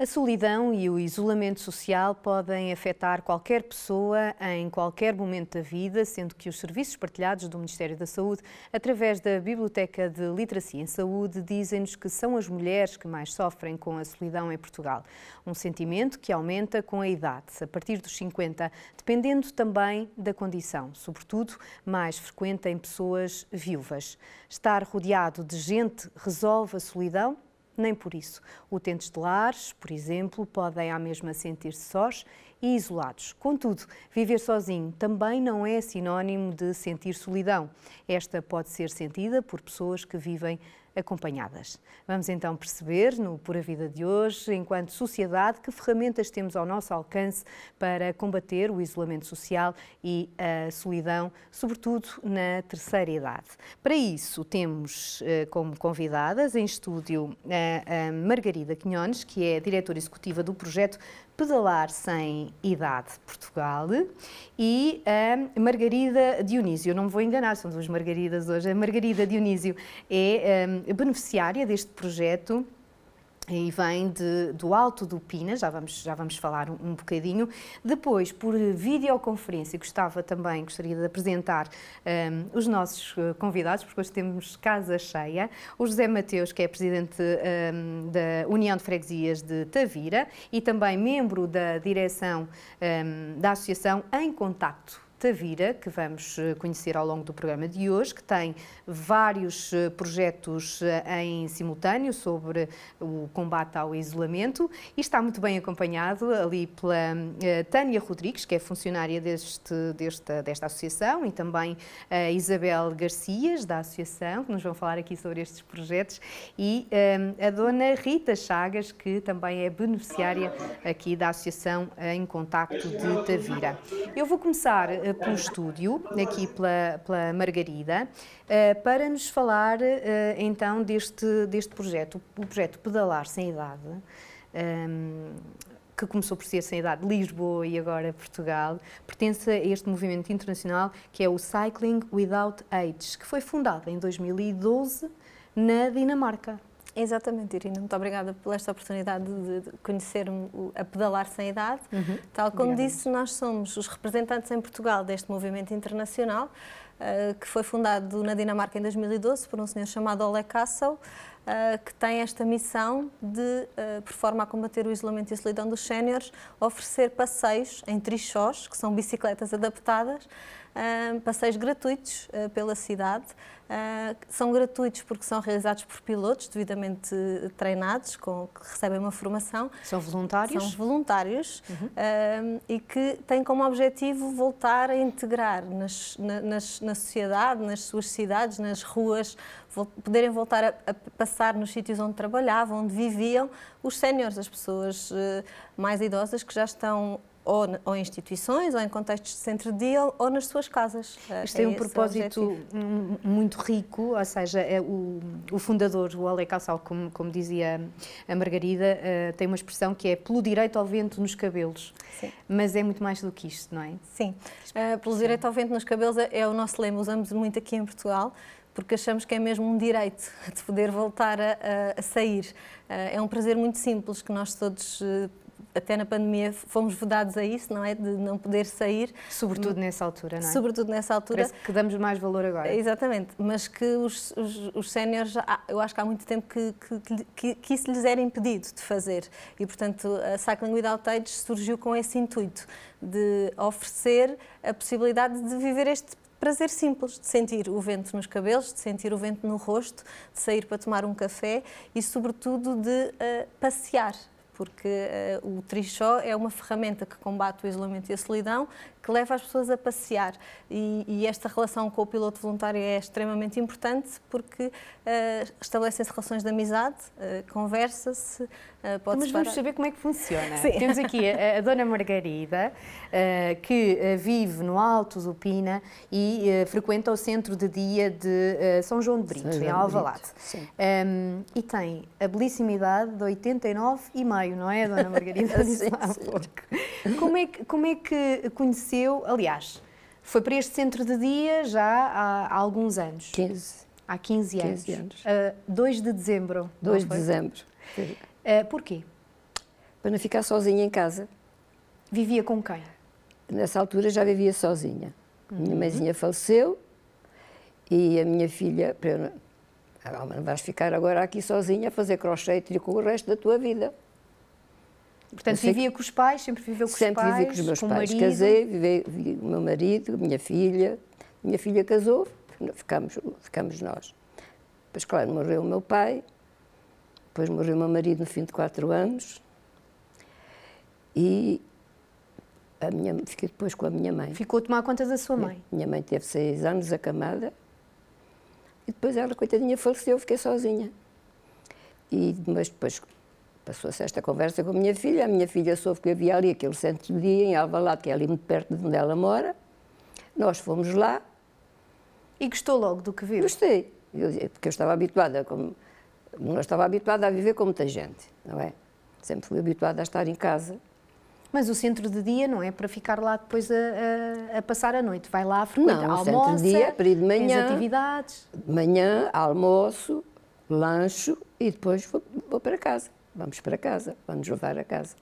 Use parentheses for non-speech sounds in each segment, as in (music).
A solidão e o isolamento social podem afetar qualquer pessoa em qualquer momento da vida, sendo que os serviços partilhados do Ministério da Saúde, através da Biblioteca de Literacia em Saúde, dizem-nos que são as mulheres que mais sofrem com a solidão em Portugal. Um sentimento que aumenta com a idade, a partir dos 50, dependendo também da condição, sobretudo mais frequente em pessoas viúvas. Estar rodeado de gente resolve a solidão? Nem por isso. Utentes de lares, por exemplo, podem à mesma sentir-se sós e isolados. Contudo, viver sozinho também não é sinónimo de sentir solidão. Esta pode ser sentida por pessoas que vivem acompanhadas. Vamos então perceber, no Pura Vida de hoje, enquanto sociedade, que ferramentas temos ao nosso alcance para combater o isolamento social e a solidão, sobretudo na terceira idade. Para isso, temos eh, como convidadas em estúdio a Margarida Quinhones, que é diretora executiva do projeto Pedalar Sem Idade Portugal e a Margarida Dionísio. Eu não me vou enganar, são duas Margaridas hoje. A Margarida Dionísio é um, beneficiária deste projeto e vem de, do Alto do Pina, já vamos, já vamos falar um, um, bocadinho. Depois, por videoconferência, gostava também, gostaria de apresentar um, os nossos uh, convidados, porque hoje temos casa cheia. O José Mateus, que é presidente um, da União de Freguesias de Tavira e também membro da direção um, da Associação Em Contacto Tavira, que vamos eh, conhecer ao longo do programa de hoje, que tem vários eh, projetos eh, em simultâneo sobre o combate ao isolamento e está muito bem acompanhado ali pela Tânia Rodrigues, que é funcionária deste, desta, desta associação, e também a Isabel Garcias, da associação, que nos vão falar aqui sobre estes projetos, e a dona Rita Chagas, que também é beneficiária aqui da Associação em Contacto de Tavira. Eu vou começar eh, pelo estúdio, aqui pela, pela Margarida, eh, para nos falar eh, então deste, deste projeto, o projeto Pedalar Sem Idade, ehm, que começou por ser sem idade Lisboa e agora Portugal, pertence a este movimento internacional que é o Cycling Without Age, que foi fundado em 2012 na Dinamarca. Exatamente, Irina. Muito obrigada por esta oportunidade de conhecer a Pedalar Sem Idade. Uhum. Tal como obrigada. disse, nós somos os representantes em Portugal deste movimento internacional, uh, que foi fundado na Dinamarca em 2012 por um senhor chamado Ole Kassel, uh, que tem esta missão de, uh, por forma a combater o isolamento e a solidão dos séniores, oferecer passeios em trichós, que são bicicletas adaptadas, passeios gratuitos pela cidade, Uh, são gratuitos porque são realizados por pilotos devidamente treinados, com, que recebem uma formação. São voluntários? São voluntários uhum. uh, e que têm como objetivo voltar a integrar nas, na, nas, na sociedade, nas suas cidades, nas ruas, poderem voltar a, a, passar nos sítios onde trabalhavam, onde viviam, os séniores, as pessoas uh, mais idosas que já estão ou, ou em instituições, ou em contextos de centro de dia, ou, nas suas casas. Isto é tem um propósito muito rico, ou seja, é o, o, fundador, o Ale Calçal, como, como dizia a Margarida, uh, tem uma expressão que é pelo direito ao vento nos cabelos. Sim. Mas é muito mais do que isto, não é? Sim. Uh, pelo direito ao vento nos cabelos é, é o nosso lema, usamos muito aqui em Portugal porque achamos que é mesmo um direito (laughs) de poder voltar a, a, a sair. É um prazer muito simples que nós todos até na pandemia fomos vedados a isso, não é? De não poder sair. Sobretudo nessa altura, não é? Sobretudo nessa altura. Parece que damos mais valor agora. Exatamente, mas que os, os, os séniores, eu acho que há muito tempo que, que, que, que, isso lhes era impedido de fazer. E, portanto, a Cycling Without Age surgiu com esse intuito de oferecer a possibilidade de viver este prazer simples de sentir o vento nos cabelos, de sentir o vento no rosto, de sair para tomar um café e, sobretudo, de uh, passear porque uh, o trichó é uma ferramenta que combate o isolamento e a solidão, que leva as pessoas a passear. E, e esta relação com o piloto voluntário é extremamente importante porque uh, estabelecem-se relações de amizade, uh, conversa-se, uh, pode Mas vamos saber como é que funciona. Sim. Temos aqui a, a Dona Margarida, que vive no Alto do Pina e frequenta o centro de dia de São João de Brito, em Alvalade. Um, e tem a belíssima idade de 89 e meio, não é, Dona Margarida? (laughs) sim, sim. Como é que, como é que conheceu aconteceu, aliás, foi para este centro de dia já há, há alguns anos. 15. Há 15 anos. 15 anos. Uh, 2 de dezembro. 2 de dezembro. Uh, porquê? para não ficar sozinha em casa. Vivia com quem? Nessa altura já vivia sozinha. Uhum. Minha mãezinha faleceu e a minha filha, ah, não vais ficar agora aqui sozinha a fazer crochê e com o resto da tua vida. Portanto, vivia com os pais, sempre viveu com sempre os pais? Sempre vivi com os meus com pais. Marido. Casei, vivi, vivi com o meu marido, minha filha. Minha filha casou, ficamos, ficamos nós. Depois, claro, morreu o meu pai, depois morreu o meu marido no fim de quatro anos e a minha, fiquei depois com a minha mãe. Ficou a tomar conta da sua mãe? Minha mãe teve seis anos acamada e depois ela, coitadinha, faleceu, fiquei sozinha. E mas depois passou-se esta conversa com a minha filha, a minha filha soube que havia ali aquele centro de dia em Alvalade, que é ali muito perto de onde ela mora. Nós fomos lá. E gostou logo do que viu? Gostei, porque eu estava habituada, como, não estava habituada a viver com muita gente, não é? Sempre fui habituada a estar em casa. Mas o centro de dia não é para ficar lá depois a, a, a passar a noite. Vai lá, frequenta, não, almoça, o centro de dia é para ir de manhã, atividades. De manhã, almoço, lancho e depois vou, vou para casa. Vamos para casa, vamos levar a casa.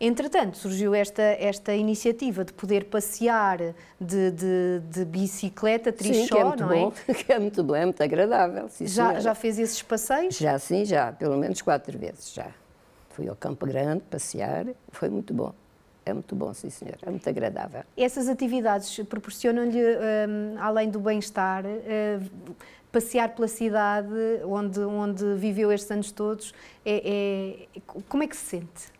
Entretanto, surgiu esta, esta iniciativa de poder passear de, de, de bicicleta, trichó, sim, que é muito não bom, é? (laughs) Que é muito bom, é muito agradável. Sim, já, já fez esses passeios? Já sim, já, pelo menos quatro vezes já. Fui ao Campo Grande passear, foi muito bom. É muito bom, sim, senhor. É muito agradável. Essas atividades proporcionam-lhe, um, além do bem-estar, uh, passear pela cidade onde, onde viveu estes anos todos. É, é, como é que se sente?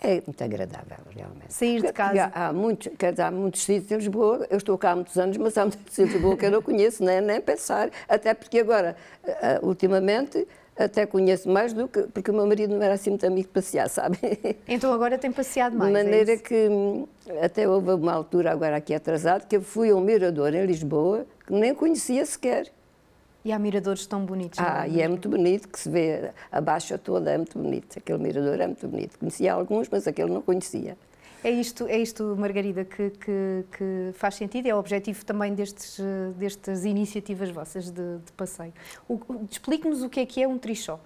É muito agradável, realmente. Sair de casa? Há, há, muitos, quer dizer, há muitos sítios em Lisboa, eu estou cá há muitos anos, mas há muitos sítios em Lisboa que eu não conheço, nem, nem pensar. Até porque agora, eh, ultimamente, até conheço mais do que. porque o meu marido não era assim muito amigo de passear, sabe? (laughs) Então agora tem passeado mais. De é maneira é que hum, até houve uma altura, agora aqui atrasado, que eu fui a um mirador em Lisboa que nem conhecia sequer. E há miradores tão bonitos. Ah, e é muito bonito, que se vê a baixa toda, é muito bonito. Aquele mirador é muito bonito. Conhecia alguns, mas aquele não conhecia. É isto, é isto Margarida, que, que, que, faz sentido, é o objetivo também destes, destas iniciativas vossas de, de passeio. Explique-nos o que é que é um trichó.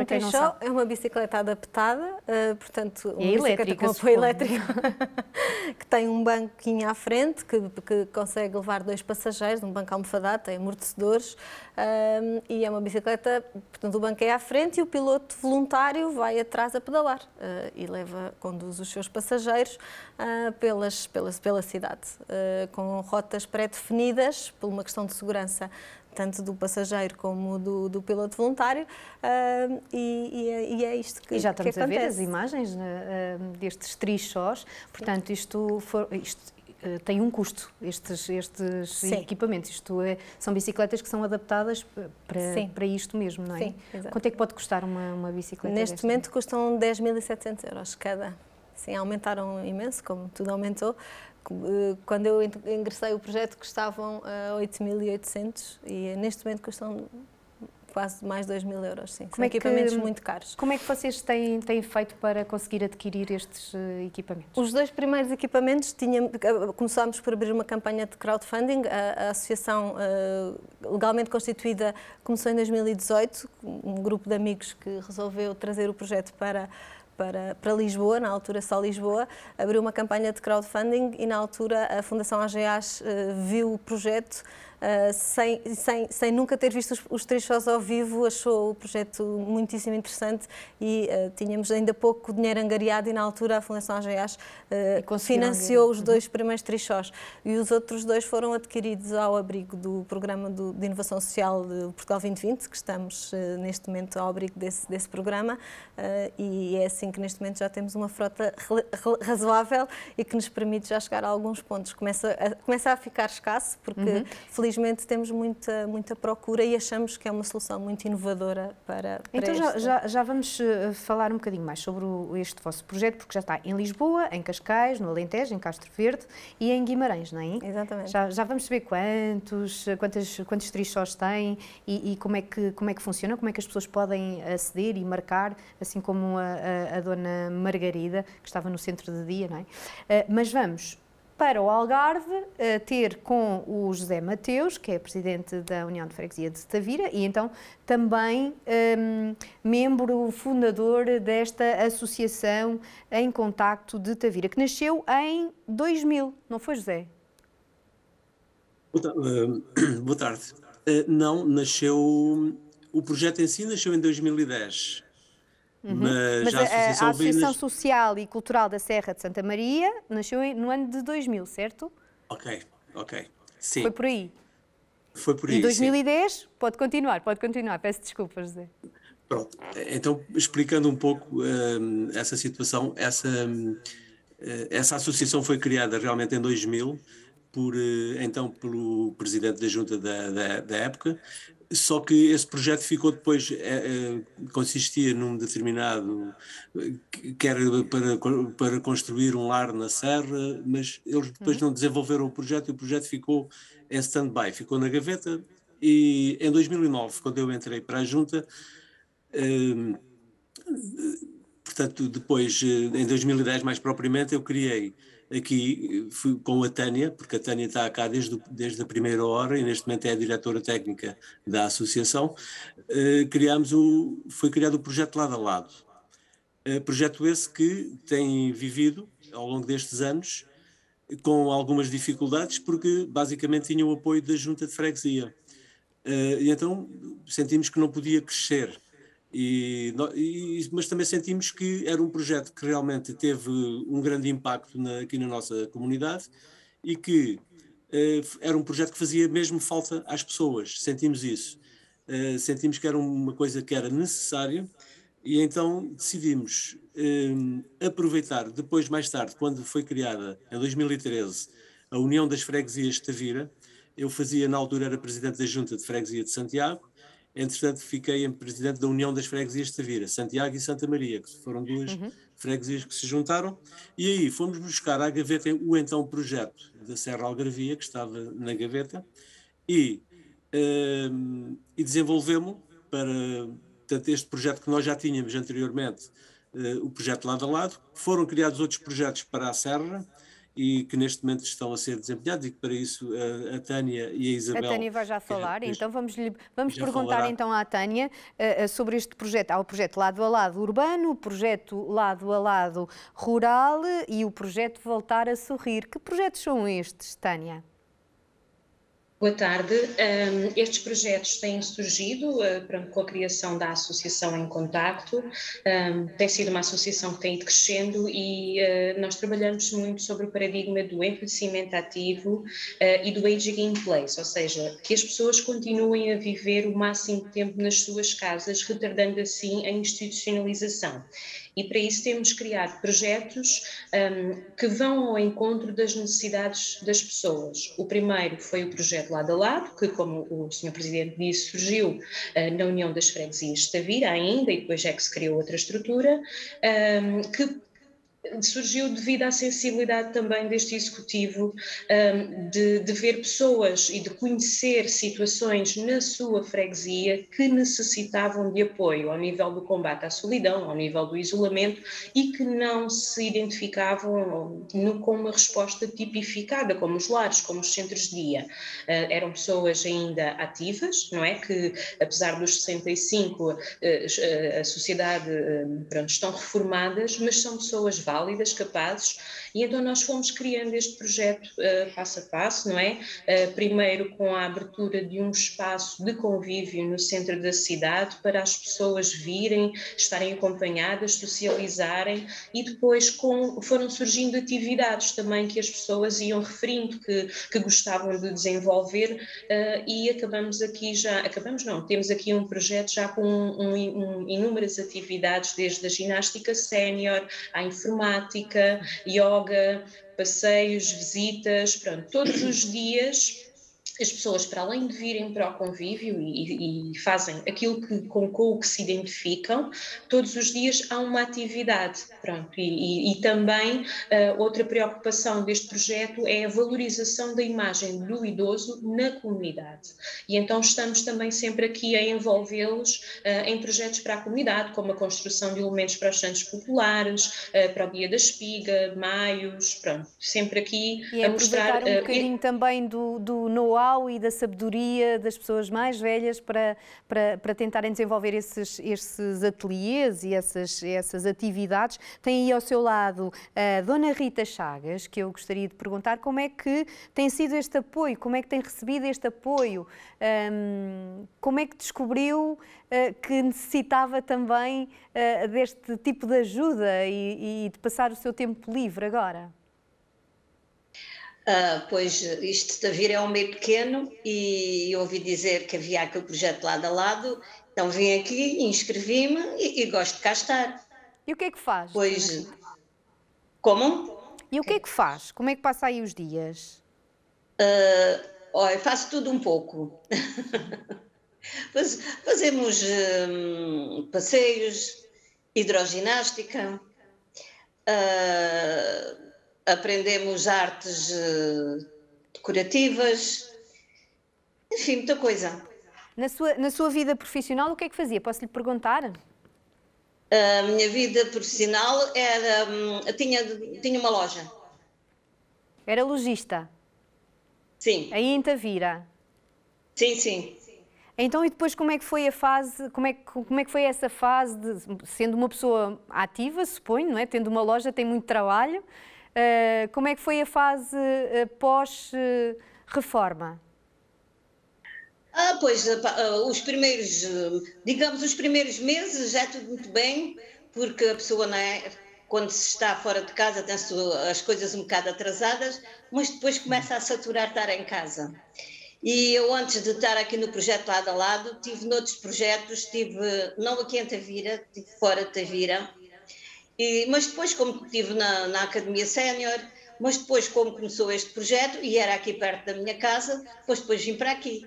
Um trichó é uma bicicleta adaptada, uh, portanto, uma é bicicleta com apoio elétrico, (laughs) que tem um banquinho à frente, que, que, consegue levar dois passageiros, um banco almofadado, tem amortecedores, uh, e é uma bicicleta, portanto, o banco é à frente e o piloto voluntário vai atrás a pedalar uh, e leva, conduz os seus passageiros pelas, pelas, pela cidade, com rotas pré-definidas, por uma questão de segurança tanto do passageiro como do, do piloto voluntário, uh, e, e, é, e, é, isto que E já estamos que a ver as imagens uh, destes trichós, portanto, isto, for, isto uh, tem um custo, estes, estes equipamentos. Isto é, são bicicletas que são adaptadas para, para isto mesmo, não é? Sim. Quanto é que pode custar uma, uma bicicleta? Neste desta? momento custam 10.700 euros cada. Sim, aumentaram imenso, como tudo aumentou. Eh, quando eu ingressei o projeto custavam uh, eh, 8.800 e neste momento custam quase mais 2 mil euros, sim. Como São é que, equipamentos muito caros. Como é que vocês têm, têm feito para conseguir adquirir estes uh, equipamentos? Os dois primeiros equipamentos tínhamos, começámos por abrir uma campanha de crowdfunding. A, a associação uh, legalmente constituída começou em 2018, um grupo de amigos que resolveu trazer o projeto para para, para Lisboa, na altura só Lisboa, abriu uma campanha de crowdfunding e na altura a Fundação AGAs uh, viu o projeto uh, sem, sem, sem nunca ter visto os, os três shows ao vivo, achou o projeto muitíssimo interessante e uh, tínhamos ainda pouco dinheiro angariado e na altura a Fundação AGAs uh, financiou os dois uhum. primeiros três shows e os outros dois foram adquiridos ao abrigo do Programa do, de Inovação Social de Portugal 2020, que estamos neste momento ao abrigo desse, desse programa e é assim que neste momento já temos uma frota razoável e que nos permite já chegar a alguns pontos. Começa a, começa a ficar escasso, porque uhum felizmente temos muita, muita procura e achamos que é uma solução muito inovadora para, para Então já, já, já, vamos eh, falar um bocadinho mais sobre o, este vosso projeto, porque já está em Lisboa, em Cascais, no Alentejo, em Castro Verde e em Guimarães, não é? Exatamente. Já, já vamos saber quantos, quantos, quantos trichós têm e, e, como, é que, como é que funciona, como é que as pessoas podem aceder e marcar, assim como a, a, a dona Margarida, que estava no centro de dia, não é? Uh, mas vamos para o Algarve uh, ter com o José Mateus, que é presidente da União de Freguesia de Tavira e então também um, membro fundador desta associação em contacto de Tavira, que nasceu em 2000, não foi José? Boa (clears throat) tarde. Uh, não, nasceu. O projeto em si nasceu em 2010. Uhum. Mas, Mas, a Associação, a Associação Social e Cultural da Serra de Santa Maria nasceu no ano de 2000, certo? Ok, ok. Sim. Foi por aí. Foi por aí. Em 2010, sim. pode continuar, pode continuar. Peço desculpa, José. Pronto, então explicando um pouco uh, essa situação, essa, uh, essa associação foi criada realmente em 2000 por, uh, então pelo presidente da junta da, da, da época, só que esse projeto ficou depois, é, é, consistia num determinado, quer para, para construir um lar na serra, mas eles depois uhum. não desenvolveram o projeto e o projeto ficou em stand-by, ficou na gaveta e em 2009, quando eu entrei para a junta, hum, portanto depois, em 2010 mais propriamente, eu criei aqui fui com a Tânia, porque a Tânia está cá desde, desde a primeira hora e neste momento é a diretora técnica da associação, uh, criámos o, foi criado o projeto Lado a Lado. Uh, projeto esse que tem vivido ao longo destes anos com algumas dificuldades porque basicamente tinha o apoio da junta de freguesia. Uh, e então sentimos que não podia crescer e, e, mas também sentimos que era um projeto que realmente teve um grande impacto na, aqui na nossa comunidade e que eh, era um projeto que fazia mesmo falta às pessoas, sentimos isso. Eh, sentimos que era uma coisa que era necessária e então decidimos eh, aproveitar, depois, mais tarde, quando foi criada, em 2013, a União das Freguesias de Tavira, eu fazia, na altura, era presidente da Junta de Freguesia de Santiago, Entretanto, fiquei em presidente da União das Freguesias de Tavira, Santiago e Santa Maria, que foram duas uhum. freguesias que se juntaram. E aí fomos buscar à gaveta o então projeto da Serra Algarvia, que estava na gaveta, e, uh, e desenvolvemos para portanto, este projeto que nós já tínhamos anteriormente, uh, o projeto lado a lado. Foram criados outros projetos para a Serra, e que neste momento estão a ser desempenhados e que para isso a, a Tânia e a Isabel... A Tânia vai já falar, então vamos, vamos perguntar falará. então à Tânia uh, sobre este projeto. Há o projeto lado a lado urbano, o projeto lado a lado rural e o projeto Voltar a Sorrir. Que projetos são estes, Tânia? Boa tarde. Um, estes projetos têm surgido uh, com a criação da Associação em Contacto. Um, tem sido uma associação que tem ido crescendo e uh, nós trabalhamos muito sobre o paradigma do envelhecimento ativo uh, e do aging in place, ou seja, que as pessoas continuem a viver o máximo tempo nas suas casas, retardando assim a institucionalização e para isso temos criado projetos um, que vão ao encontro das necessidades das pessoas. O primeiro foi o projeto Lado a Lado, que, como o Sr. Presidente disse, surgiu uh, na União das Freguesias de Tavira ainda, e depois é que se criou outra estrutura, um, que surgiu devido à sensibilidade também deste executivo um, de, de, ver pessoas e de conhecer situações na sua freguesia que necessitavam de apoio ao nível do combate à solidão, ao nível do isolamento e que não se identificavam no, com uma resposta tipificada, como os lares, como os centros de dia. Uh, eram pessoas ainda ativas, não é? Que apesar dos 65, uh, a sociedade, pronto, estão reformadas, mas são pessoas válidas válidas, capazes, e então nós fomos criando este projeto uh, passo a passo, não é? Uh, primeiro com a abertura de um espaço de convívio no centro da cidade para as pessoas virem, estarem acompanhadas, socializarem, e depois com, foram surgindo atividades também que as pessoas iam referindo que, que gostavam de desenvolver, uh, e acabamos aqui já, acabamos não, temos aqui um projeto já com um, um, inúmeras atividades, desde a ginástica sénior, à informática, yoga, passeios, visitas, pronto, todos os dias as pessoas, para além de virem para o convívio e, e fazem aquilo que, com, o que se identificam, todos os dias há uma atividade. Pronto. E, e, e também uh, outra preocupação deste projeto é a valorização da imagem do idoso na comunidade. E então estamos também sempre aqui a envolvê-los uh, em projetos para a comunidade, como a construção de elementos para os santos populares, uh, para o Dia da Espiga, Maios, pronto, sempre aqui e a mostrar... um bocadinho também do, do know-how e da sabedoria das pessoas mais velhas para, para, para tentarem desenvolver esses, esses ateliês e essas, essas atividades. Tem aí ao seu lado a Dona Rita Chagas, que eu gostaria de perguntar como é que tem sido este apoio, como é que tem recebido este apoio, um, como é que descobriu uh, que necessitava também uh, deste tipo de ajuda e, e de passar o seu tempo livre agora? Uh, pois isto de Tavira é um meio pequeno e ouvi dizer que havia aquele projeto lado a lado, então vim aqui, inscrevi-me e, e, gosto de cá estar. E o que é que faz? Pois, como? E o que é que faz? Como é que passa aí os dias? Uh, olha, faço tudo um pouco. (laughs) Fazemos um, passeios, hidroginástica, uh, aprendemos artes uh, decorativas, enfim, muita coisa. Na sua, na sua vida profissional, o que é que fazia? Posso lhe perguntar? A minha vida profissional era. Um, tinha, tinha uma loja. Era lojista? Sim. Aí em Tavira? Sim, sim. Então, e depois como é que foi a fase, como é que, como é que foi essa fase de, sendo uma pessoa ativa, suponho, não é? Tendo uma loja, tem muito trabalho, Uh, como é que foi a fase uh, pós-reforma? Ah, pois, os primeiros, digamos, os primeiros meses já é tudo muito bem, porque a pessoa, não é, quando se está fora de casa, tem as coisas um bocado atrasadas, mas depois começa a saturar estar em casa. E eu, antes de estar aqui no projeto lado a lado, tive noutros projetos, estive não aqui em Tavira, estive fora de Tavira, e, mas depois, como estive na, na Academia Sénior, mas depois, como começou este projeto, e era aqui perto da minha casa, depois, depois vim para aqui.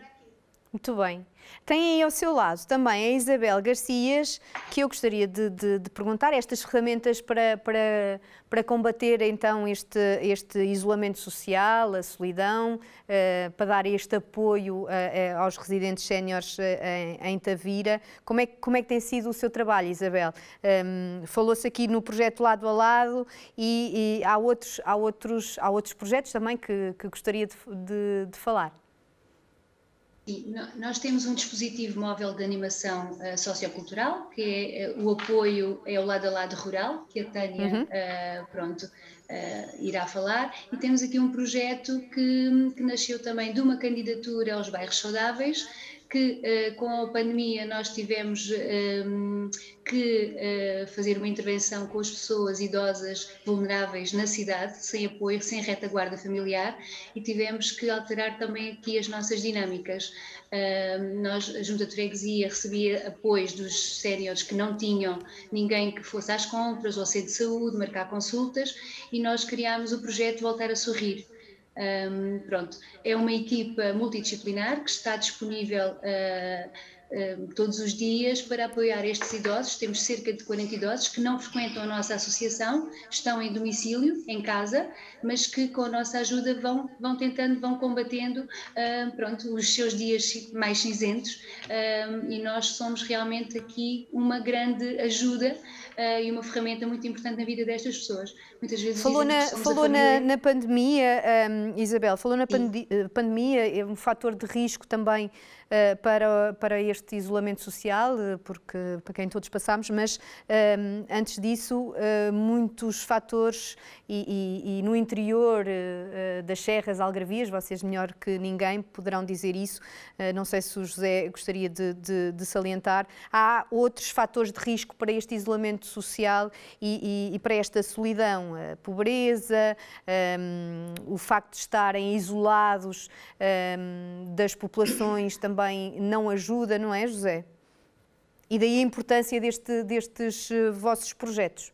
Muito bem. Tem aí ao seu lado também a Isabel Garcias, que eu gostaria de, de, de perguntar estas ferramentas para, para, para combater então este, este isolamento social, a solidão, uh, para dar este apoio uh, uh, aos residentes séniores em, em, Tavira. Como é, como é que tem sido o seu trabalho, Isabel? Um, Falou-se aqui no projeto Lado a Lado e, e, há, outros, há, outros, há outros projetos também que, que gostaria de, de falar. Sim, nós temos um dispositivo móvel de animação uh, sociocultural, que é uh, o apoio é o lado a lado rural, que a Tânia uhum. uh, pronto, irá falar, e temos aqui um projeto que, que nasceu também de uma candidatura aos bairros saudáveis, que uh, com a pandemia nós tivemos um, que uh, fazer uma intervenção com as pessoas idosas vulneráveis na cidade, sem apoio, sem retaguarda familiar, e tivemos que alterar também aqui as nossas dinâmicas. Uh, nós, a Junta de Freguesia, recebia apoios dos séniores que não tinham ninguém que fosse às compras ou centro de saúde, marcar consultas, e nós criámos o projeto Voltar a Sorrir um, pronto, é uma equipa multidisciplinar que está disponível uh, todos os dias para apoiar estes idosos. Temos cerca de 40 idosos que não frequentam a nossa associação, estão em domicílio, em casa, mas que com a nossa ajuda vão, vão tentando, vão combatendo uh, pronto, os seus dias mais cinzentos e nós somos realmente aqui uma grande ajuda uh, e uma ferramenta muito importante na vida destas pessoas. Muitas vezes falou na, falou na, na, pandemia, um, Isabel, falou na eh, pandemia, é um fator de risco também para, para este isolamento social, porque para quem todos passamos, mas um, antes disso, uh, muitos fatores e, e, e no interior das serras algarvias, vocês melhor que ninguém poderão dizer isso, não sei se o José gostaria de, de, de salientar, há outros fatores de risco para este isolamento social e, e, para esta solidão, a pobreza, um, o facto de estarem isolados um, das populações também não ajuda, não é, José? E daí a importância deste, destes uh, vossos projetos.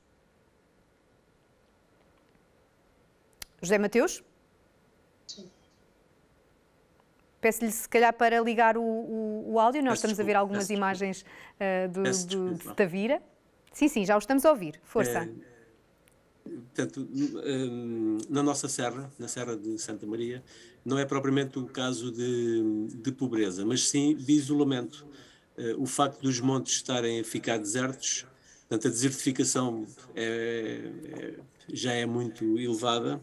José Mateus? Sim. peço-lhe se calhar para ligar o, o, o áudio, nós Peço estamos a ver desculpa, algumas imagens uh, do, do, desculpa. de Tavira. Sim, sim, já o estamos a ouvir. Força. É, portanto, hum, na nossa serra, na Serra de Santa Maria, não é propriamente um caso de, de pobreza, mas sim de isolamento. Eh, O facto dos montes estarem a ficar desertos, portanto, a desertificação é- é- já é muito elevada.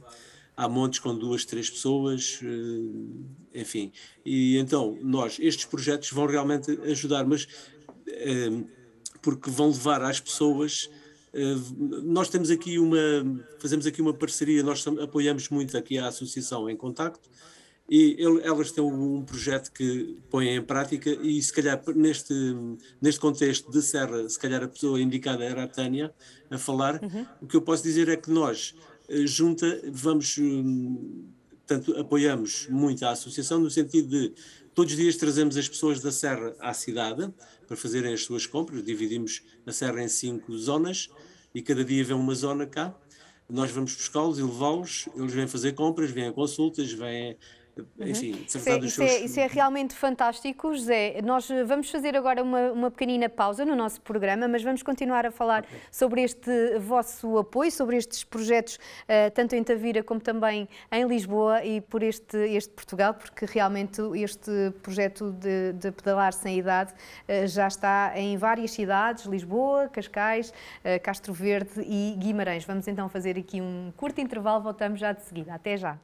Há montes com duas, três pessoas, eh, enfim. E então, nós, estes projetos vão realmente ajudar, mas eh, porque vão levar às pessoas. Eh, Nós temos aqui uma, fazemos aqui uma parceria, nós apoiamos muito aqui a Associação em Contacto e elas têm um projeto que põem em prática e se calhar neste, neste contexto de Serra, se calhar a pessoa indicada era a Tânia a falar, o que eu posso dizer é que nós, eh, junta, vamos, hum, portanto, apoiamos muito a associação no sentido de todos os dias trazemos as pessoas da Serra à cidade para fazerem as suas compras, dividimos a Serra em cinco zonas e cada dia vem uma zona cá. Nós vamos buscá-los e levá-los, eles vêm fazer compras, vêm a consultas, vêm, enfim, Isso é, isso é- isso é realmente fantástico, José. Nós vamos fazer agora uma, uma pequenina pausa no nosso programa, mas vamos continuar a falar sobre este vosso apoio, sobre estes projetos, eh, tanto em Tavira como também em Lisboa e por este, este Portugal, porque realmente este projeto de, de pedalar sem idade eh, já está em várias cidades, Lisboa, Cascais, eh, Castro Verde e Guimarães. Vamos então fazer aqui um curto intervalo, voltamos já de seguida. Até já.